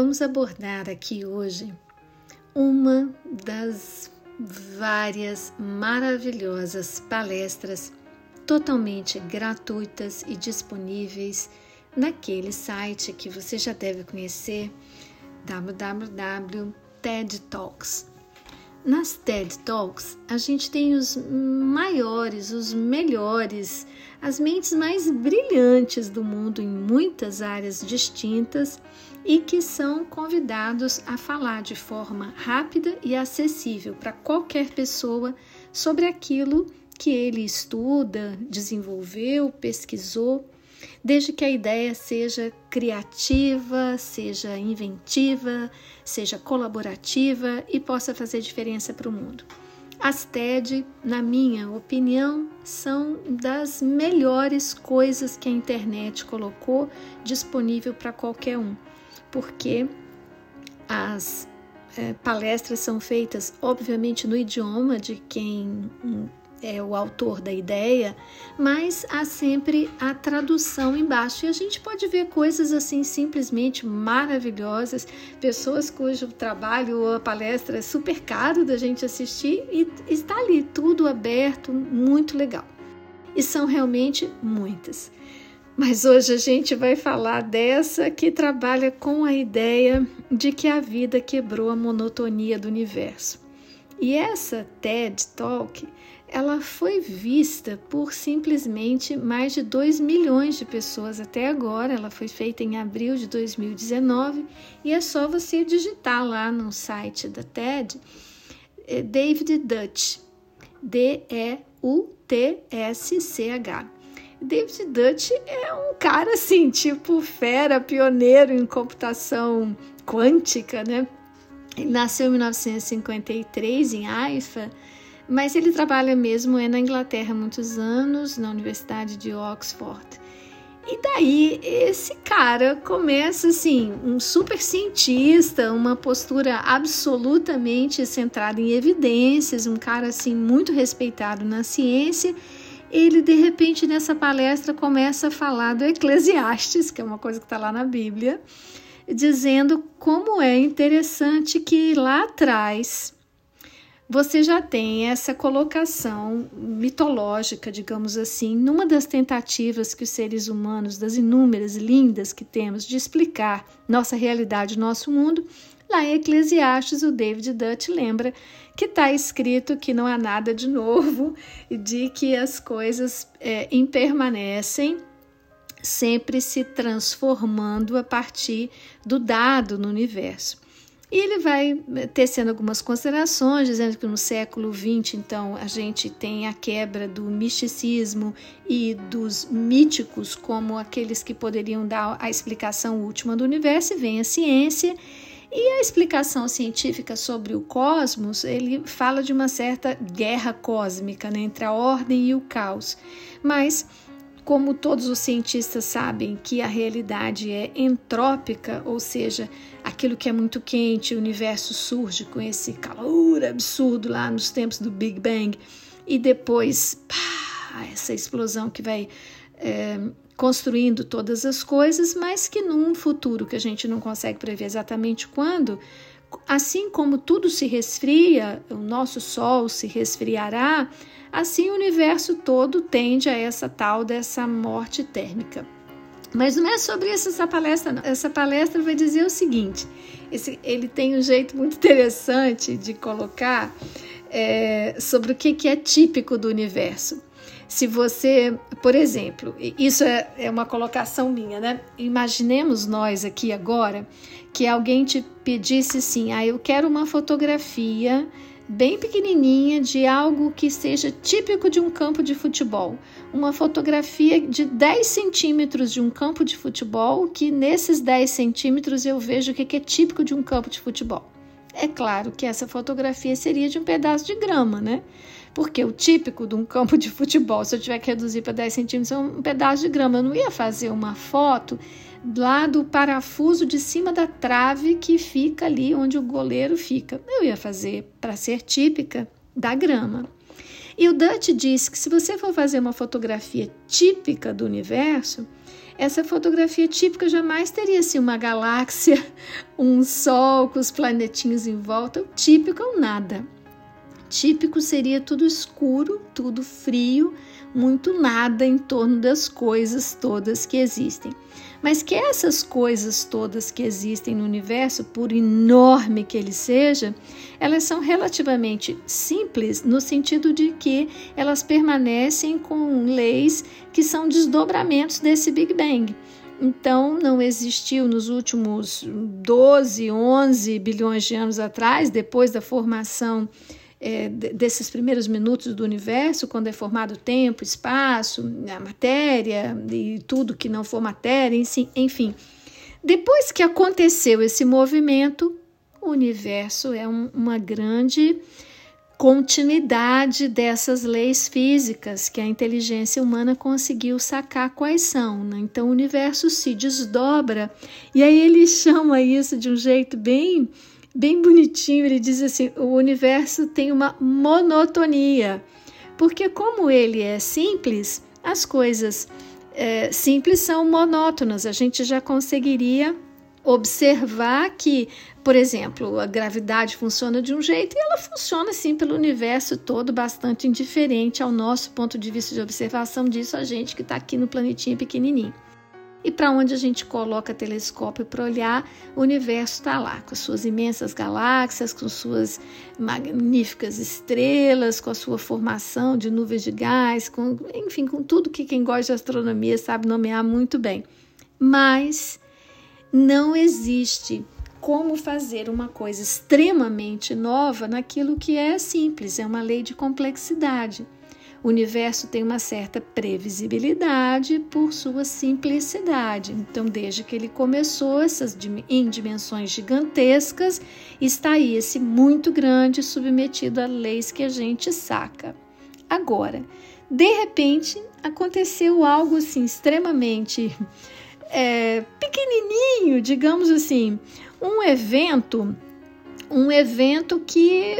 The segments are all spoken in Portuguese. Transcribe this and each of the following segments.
Vamos abordar aqui hoje uma das várias maravilhosas palestras totalmente gratuitas e disponíveis naquele site que você já deve conhecer, www.TED Talks. Nas TED Talks, a gente tem os maiores, os melhores, as mentes mais brilhantes do mundo em muitas áreas distintas e que são convidados a falar de forma rápida e acessível para qualquer pessoa sobre aquilo que ele estuda, desenvolveu, pesquisou desde que a ideia seja criativa, seja inventiva, seja colaborativa e possa fazer diferença para o mundo. As TED, na minha opinião, são das melhores coisas que a internet colocou disponível para qualquer um, porque as é, palestras são feitas, obviamente, no idioma de quem é o autor da ideia, mas há sempre a tradução embaixo. E a gente pode ver coisas assim simplesmente maravilhosas, pessoas cujo trabalho ou a palestra é super caro da gente assistir e está ali tudo aberto, muito legal. E são realmente muitas. Mas hoje a gente vai falar dessa que trabalha com a ideia de que a vida quebrou a monotonia do universo. E essa TED Talk ela foi vista por simplesmente mais de 2 milhões de pessoas até agora. Ela foi feita em abril de 2019 e é só você digitar lá no site da TED é David Dutch, D-E-U-T-S-C-H. David Dutch é um cara assim, tipo fera, pioneiro em computação quântica, né? Ele nasceu em 1953 em Haifa mas ele trabalha mesmo é na Inglaterra há muitos anos, na Universidade de Oxford. E daí esse cara começa assim, um super cientista, uma postura absolutamente centrada em evidências, um cara assim muito respeitado na ciência. Ele de repente nessa palestra começa a falar do Eclesiastes, que é uma coisa que está lá na Bíblia, dizendo como é interessante que lá atrás você já tem essa colocação mitológica, digamos assim, numa das tentativas que os seres humanos, das inúmeras lindas que temos de explicar nossa realidade, nosso mundo, lá em Eclesiastes, o David Dutt lembra que está escrito que não há nada de novo e de que as coisas é, impermanecem sempre se transformando a partir do dado no universo. E ele vai eh, tecendo algumas considerações, dizendo que no século XX, então, a gente tem a quebra do misticismo e dos míticos como aqueles que poderiam dar a explicação última do universo, e vem a ciência. E a explicação científica sobre o cosmos, ele fala de uma certa guerra cósmica né, entre a ordem e o caos. Mas como todos os cientistas sabem que a realidade é entrópica, ou seja, aquilo que é muito quente, o universo surge com esse calor absurdo lá nos tempos do Big Bang, e depois pá, essa explosão que vai é, construindo todas as coisas, mas que num futuro que a gente não consegue prever exatamente quando, assim como tudo se resfria, o nosso Sol se resfriará Assim, o universo todo tende a essa tal dessa morte térmica. Mas não é sobre isso essa palestra, não. Essa palestra vai dizer o seguinte: esse, ele tem um jeito muito interessante de colocar é, sobre o que, que é típico do universo. Se você, por exemplo, isso é, é uma colocação minha, né? Imaginemos nós aqui agora que alguém te pedisse assim: ah, eu quero uma fotografia bem pequenininha de algo que seja típico de um campo de futebol. Uma fotografia de 10 centímetros de um campo de futebol, que nesses 10 centímetros eu vejo o que é típico de um campo de futebol. É claro que essa fotografia seria de um pedaço de grama, né? Porque o típico de um campo de futebol, se eu tiver que reduzir para 10 centímetros, é um pedaço de grama. Eu não ia fazer uma foto lá do parafuso de cima da trave que fica ali onde o goleiro fica. Eu ia fazer para ser típica da grama. E o Dutch diz que se você for fazer uma fotografia típica do universo, essa fotografia típica jamais teria assim uma galáxia, um sol com os planetinhos em volta. O típico é um nada. Típico seria tudo escuro, tudo frio, muito nada em torno das coisas todas que existem. Mas que essas coisas todas que existem no universo, por enorme que ele seja, elas são relativamente simples no sentido de que elas permanecem com leis que são desdobramentos desse Big Bang. Então, não existiu nos últimos 12, 11 bilhões de anos atrás, depois da formação é, desses primeiros minutos do universo, quando é formado tempo, espaço, a matéria e tudo que não for matéria, enfim. Depois que aconteceu esse movimento, o universo é um, uma grande continuidade dessas leis físicas que a inteligência humana conseguiu sacar quais são. Né? Então o universo se desdobra e aí ele chama isso de um jeito bem bem bonitinho, ele diz assim: o universo tem uma monotonia, porque, como ele é simples, as coisas é, simples são monótonas. A gente já conseguiria observar que, por exemplo, a gravidade funciona de um jeito e ela funciona assim pelo universo todo, bastante indiferente ao nosso ponto de vista de observação disso, a gente que está aqui no planetinho pequenininho e para onde a gente coloca telescópio para olhar, o universo está lá, com as suas imensas galáxias, com suas magníficas estrelas, com a sua formação de nuvens de gás, com, enfim, com tudo que quem gosta de astronomia sabe nomear muito bem. Mas não existe como fazer uma coisa extremamente nova naquilo que é simples, é uma lei de complexidade. O universo tem uma certa previsibilidade por sua simplicidade. Então, desde que ele começou essas em dimensões gigantescas, está aí esse muito grande submetido a leis que a gente saca. Agora, de repente, aconteceu algo assim extremamente é, pequenininho, digamos assim, um evento um evento que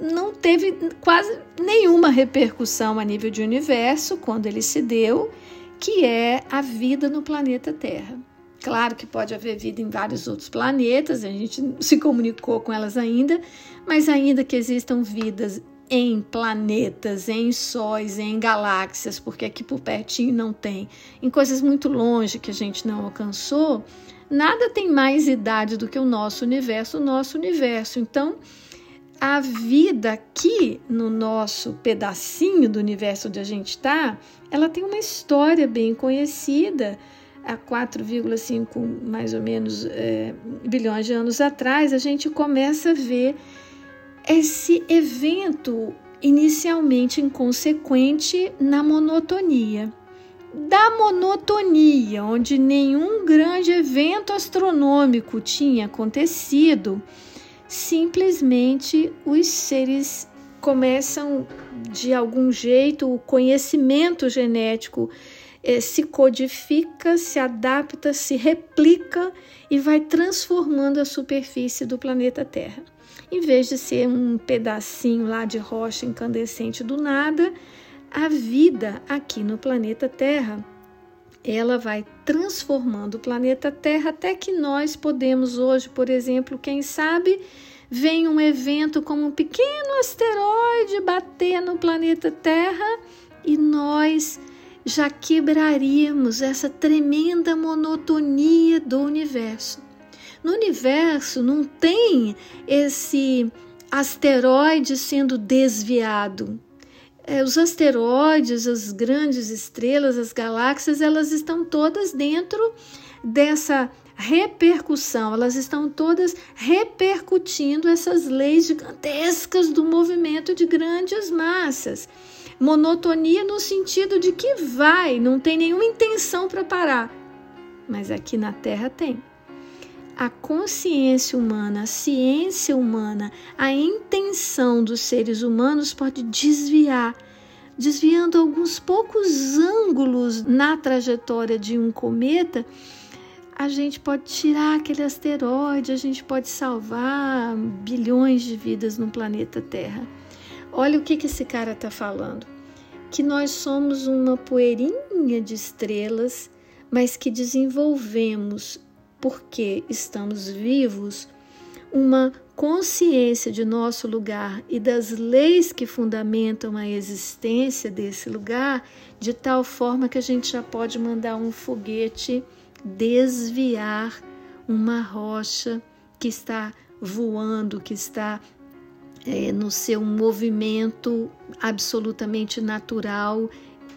não teve quase nenhuma repercussão a nível de universo quando ele se deu, que é a vida no planeta Terra. Claro que pode haver vida em vários outros planetas, a gente não se comunicou com elas ainda, mas ainda que existam vidas em planetas, em sóis, em galáxias, porque aqui por pertinho não tem, em coisas muito longe que a gente não alcançou, Nada tem mais idade do que o nosso universo, o nosso universo. Então, a vida aqui no nosso pedacinho do universo onde a gente está, ela tem uma história bem conhecida. Há 4,5 mais ou menos é, bilhões de anos atrás, a gente começa a ver esse evento inicialmente inconsequente na monotonia da monotonia, onde nenhum grande evento astronômico tinha acontecido, simplesmente os seres começam de algum jeito, o conhecimento genético eh, se codifica, se adapta, se replica e vai transformando a superfície do planeta Terra. Em vez de ser um pedacinho lá de rocha incandescente do nada, a vida aqui no planeta Terra, ela vai transformando o planeta Terra até que nós podemos hoje, por exemplo, quem sabe, vem um evento como um pequeno asteroide bater no planeta Terra e nós já quebraríamos essa tremenda monotonia do universo. No universo não tem esse asteroide sendo desviado é, os asteroides, as grandes estrelas, as galáxias, elas estão todas dentro dessa repercussão, elas estão todas repercutindo essas leis gigantescas do movimento de grandes massas. Monotonia no sentido de que vai, não tem nenhuma intenção para parar. Mas aqui na Terra tem a consciência humana, a ciência humana, a intenção dos seres humanos pode desviar, desviando alguns poucos ângulos na trajetória de um cometa. A gente pode tirar aquele asteroide, a gente pode salvar bilhões de vidas no planeta Terra. Olha o que, que esse cara está falando: que nós somos uma poeirinha de estrelas mas que desenvolvemos, porque estamos vivos, uma consciência de nosso lugar e das leis que fundamentam a existência desse lugar, de tal forma que a gente já pode mandar um foguete desviar uma rocha que está voando, que está é, no seu movimento absolutamente natural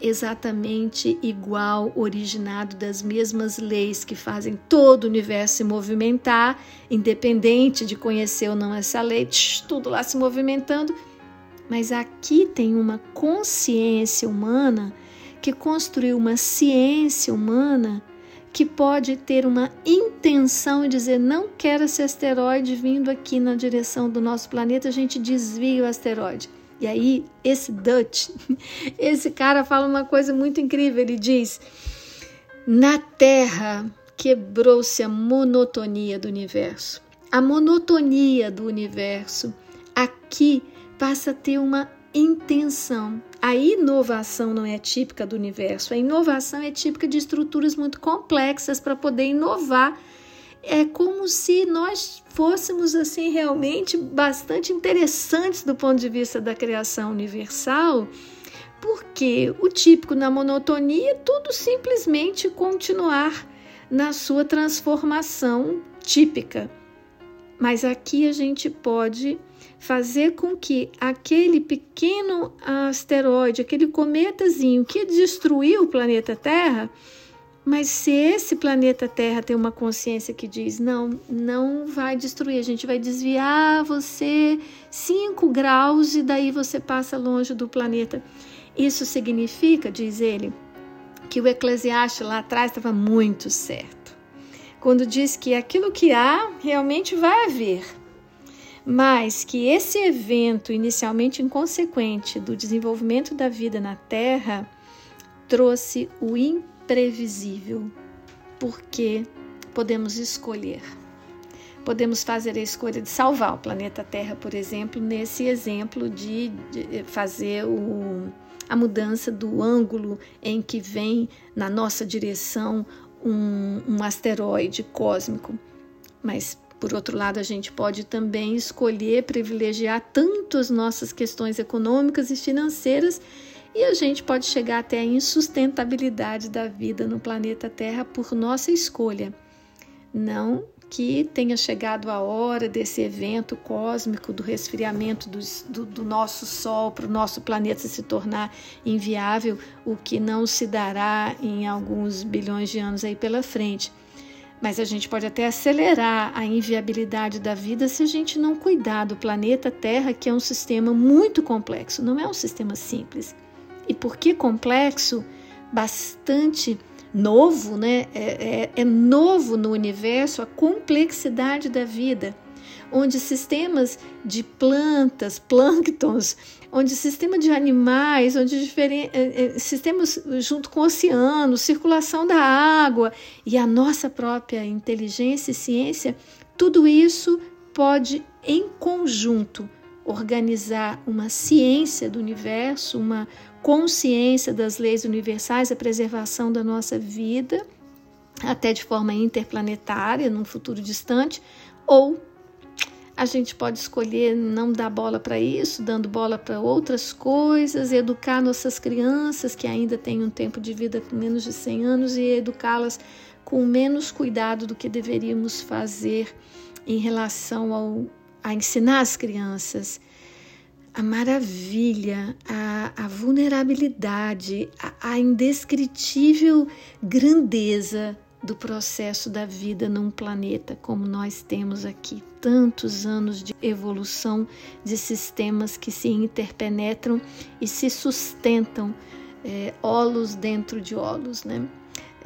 exatamente igual, originado das mesmas leis que fazem todo o universo se movimentar, independente de conhecer ou não essa lei, tudo lá se movimentando. Mas aqui tem uma consciência humana que construiu uma ciência humana que pode ter uma intenção e dizer: não quero esse asteroide vindo aqui na direção do nosso planeta, a gente desvia o asteroide. E aí, esse Dutch, esse cara fala uma coisa muito incrível. Ele diz: Na Terra quebrou-se a monotonia do universo. A monotonia do universo aqui passa a ter uma intenção. A inovação não é típica do universo, a inovação é típica de estruturas muito complexas para poder inovar é como se nós fôssemos assim realmente bastante interessantes do ponto de vista da criação universal, porque o típico na monotonia é tudo simplesmente continuar na sua transformação típica. Mas aqui a gente pode fazer com que aquele pequeno asteroide, aquele cometazinho que destruiu o planeta Terra, mas se esse planeta Terra tem uma consciência que diz: não, não vai destruir, a gente vai desviar você 5 graus e daí você passa longe do planeta. Isso significa, diz ele, que o Eclesiastes lá atrás estava muito certo. Quando diz que aquilo que há realmente vai haver, mas que esse evento inicialmente inconsequente do desenvolvimento da vida na Terra trouxe o impossível previsível, porque podemos escolher. Podemos fazer a escolha de salvar o planeta Terra, por exemplo, nesse exemplo de, de fazer o, a mudança do ângulo em que vem na nossa direção um, um asteroide cósmico. Mas por outro lado, a gente pode também escolher privilegiar tanto as nossas questões econômicas e financeiras e a gente pode chegar até a insustentabilidade da vida no planeta Terra por nossa escolha. Não que tenha chegado a hora desse evento cósmico do resfriamento do, do, do nosso Sol para o nosso planeta se tornar inviável, o que não se dará em alguns bilhões de anos aí pela frente. Mas a gente pode até acelerar a inviabilidade da vida se a gente não cuidar do planeta Terra, que é um sistema muito complexo, não é um sistema simples. E por que complexo? Bastante novo, né? É, é, é novo no universo a complexidade da vida, onde sistemas de plantas, plânctons, onde sistema de animais, onde diferentes é, é, sistemas junto com o oceano, circulação da água e a nossa própria inteligência e ciência, tudo isso pode em conjunto organizar uma ciência do universo, uma consciência das leis universais, a preservação da nossa vida, até de forma interplanetária, num futuro distante, ou a gente pode escolher não dar bola para isso, dando bola para outras coisas, educar nossas crianças que ainda têm um tempo de vida com menos de 100 anos e educá-las com menos cuidado do que deveríamos fazer em relação ao, a ensinar as crianças a maravilha, a, a vulnerabilidade, a, a indescritível grandeza do processo da vida num planeta como nós temos aqui. Tantos anos de evolução de sistemas que se interpenetram e se sustentam, é, olos dentro de olos, né?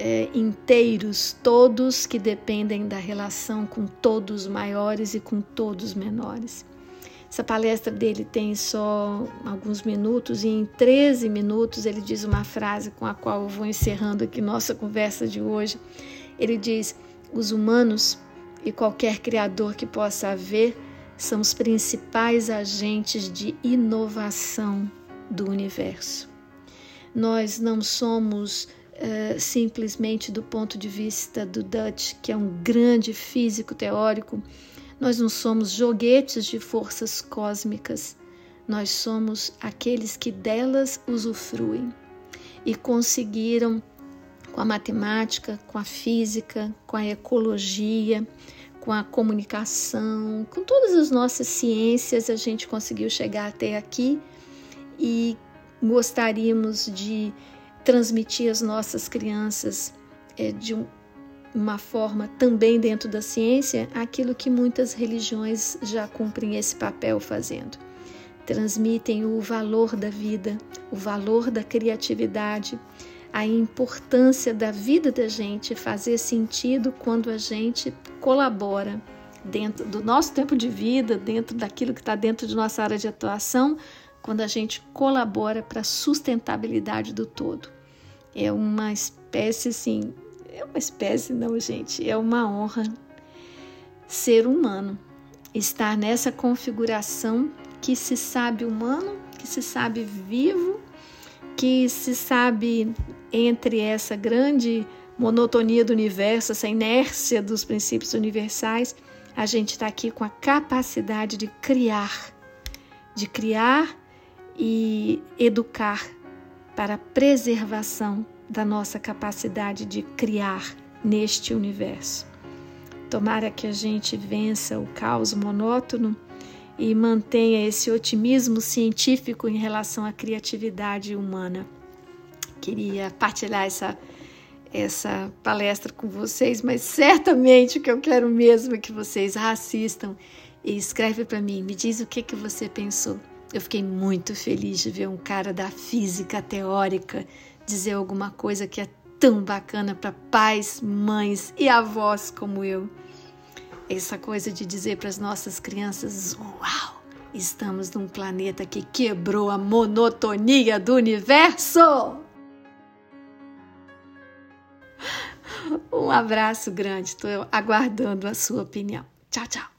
É, inteiros, todos que dependem da relação com todos maiores e com todos menores. Essa palestra dele tem só alguns minutos e em 13 minutos ele diz uma frase com a qual eu vou encerrando aqui nossa conversa de hoje. Ele diz: "Os humanos e qualquer criador que possa haver são os principais agentes de inovação do universo. Nós não somos uh, simplesmente do ponto de vista do Dutch, que é um grande físico teórico. Nós não somos joguetes de forças cósmicas, nós somos aqueles que delas usufruem e conseguiram, com a matemática, com a física, com a ecologia, com a comunicação, com todas as nossas ciências, a gente conseguiu chegar até aqui e gostaríamos de transmitir às nossas crianças é, de um, uma forma também dentro da ciência aquilo que muitas religiões já cumprem esse papel fazendo. Transmitem o valor da vida, o valor da criatividade, a importância da vida da gente fazer sentido quando a gente colabora dentro do nosso tempo de vida, dentro daquilo que está dentro de nossa área de atuação, quando a gente colabora para a sustentabilidade do todo. É uma espécie, assim, é uma espécie, não, gente, é uma honra ser humano, estar nessa configuração que se sabe humano, que se sabe vivo, que se sabe entre essa grande monotonia do universo, essa inércia dos princípios universais, a gente está aqui com a capacidade de criar, de criar e educar para a preservação da nossa capacidade de criar neste universo. Tomara que a gente vença o caos monótono e mantenha esse otimismo científico em relação à criatividade humana. Queria partilhar essa essa palestra com vocês, mas certamente o que eu quero mesmo é que vocês assistam e escreve para mim, me diz o que que você pensou. Eu fiquei muito feliz de ver um cara da física teórica dizer alguma coisa que é tão bacana para pais, mães e avós como eu. Essa coisa de dizer para as nossas crianças: Uau, estamos num planeta que quebrou a monotonia do universo! Um abraço grande, estou aguardando a sua opinião. Tchau, tchau.